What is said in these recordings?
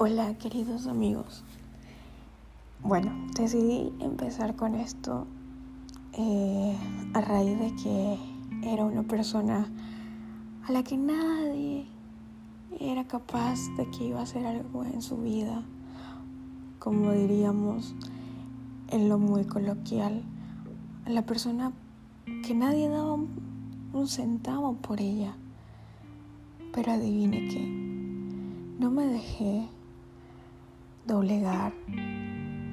Hola queridos amigos. Bueno, decidí empezar con esto eh, a raíz de que era una persona a la que nadie era capaz de que iba a hacer algo en su vida, como diríamos en lo muy coloquial, la persona que nadie daba un, centavo por ella. Pero adivine qué, no me dejé doblegar.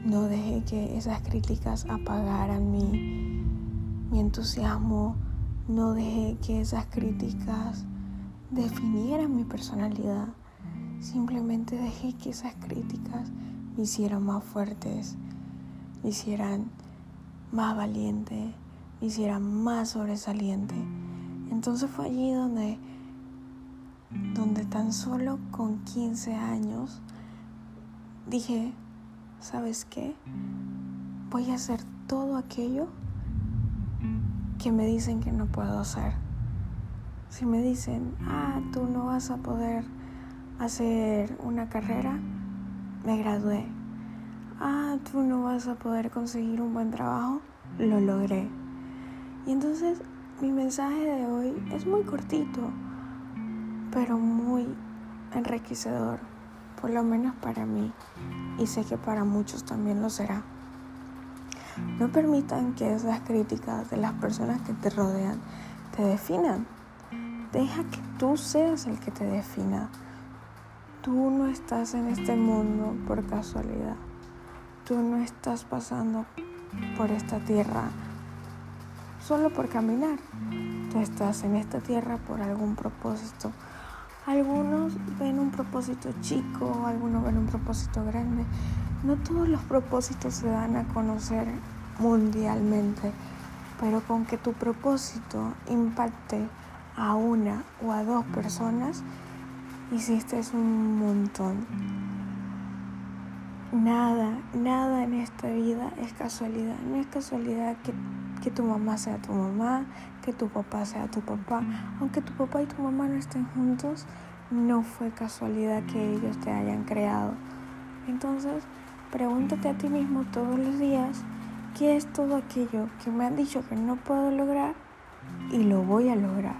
No dejé que esas críticas apagaran mi, mi entusiasmo. No dejé que esas críticas definieran mi personalidad. Simplemente dejé que esas críticas me hicieran más fuertes, me hicieran más valiente, me hicieran más sobresaliente. Entonces fue allí donde, donde tan solo con 15 años dije, ¿sabes qué? Voy a hacer todo aquello que me dicen que no puedo hacer. Si me dicen, ah, tú no vas a poder hacer una carrera, me gradué. Ah, tú no vas a poder conseguir un buen trabajo, lo logré. Y entonces mi mensaje de hoy es muy cortito, pero muy enriquecedor por lo menos para mí, y sé que para muchos también lo será. No permitan que esas críticas de las personas que te rodean te definan. Deja que tú seas el que te defina. Tú no estás en este mundo por casualidad. Tú no estás pasando por esta tierra solo por caminar. Tú estás en esta tierra por algún propósito algunos ven un propósito chico, algunos ven un propósito grande. No todos los propósitos se dan a conocer mundialmente, pero con que tu propósito impacte a una o a dos personas, hiciste un montón. Nada, nada en esta vida es casualidad. No es casualidad que que tu mamá sea tu mamá, que tu papá sea tu papá. Aunque tu papá y tu mamá no estén juntos, no fue casualidad que ellos te hayan creado. Entonces, pregúntate a ti mismo todos los días, ¿qué es todo aquello que me han dicho que no puedo lograr? Y lo voy a lograr.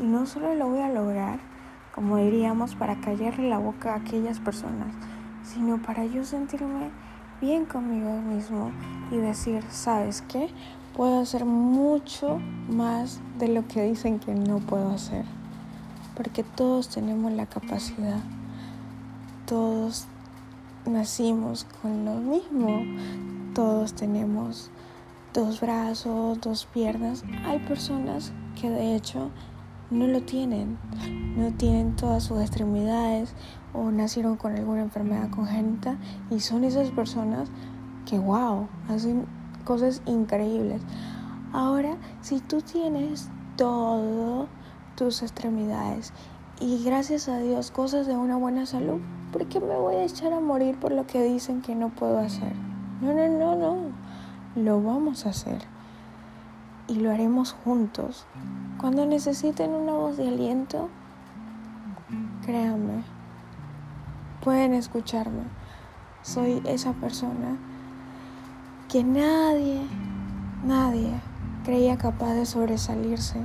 Y no solo lo voy a lograr, como diríamos, para callarle la boca a aquellas personas, sino para yo sentirme bien conmigo mismo y decir, ¿sabes qué? puedo hacer mucho más de lo que dicen que no puedo hacer. Porque todos tenemos la capacidad. Todos nacimos con lo mismo. Todos tenemos dos brazos, dos piernas. Hay personas que de hecho no lo tienen. No tienen todas sus extremidades o nacieron con alguna enfermedad congénita y son esas personas que wow, hacen cosas increíbles. Ahora, si tú tienes todo tus extremidades y gracias a Dios cosas de una buena salud, ¿por qué me voy a echar a morir por lo que dicen que no puedo hacer? No, no, no, no. Lo vamos a hacer. Y lo haremos juntos. Cuando necesiten una voz de aliento, créanme, pueden escucharme. Soy esa persona que nadie, nadie creía capaz de sobresalirse,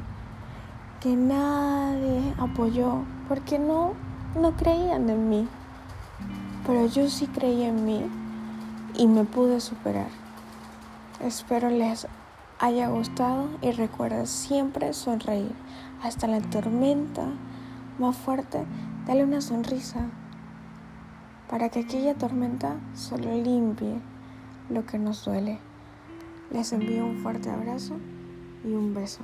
que nadie apoyó, porque no, no creían en mí, pero yo sí creí en mí y me pude superar. Espero les haya gustado y recuerda siempre sonreír. Hasta la tormenta más fuerte, dale una sonrisa para que aquella tormenta solo limpie lo que nos duele. Les envío un fuerte abrazo y un beso.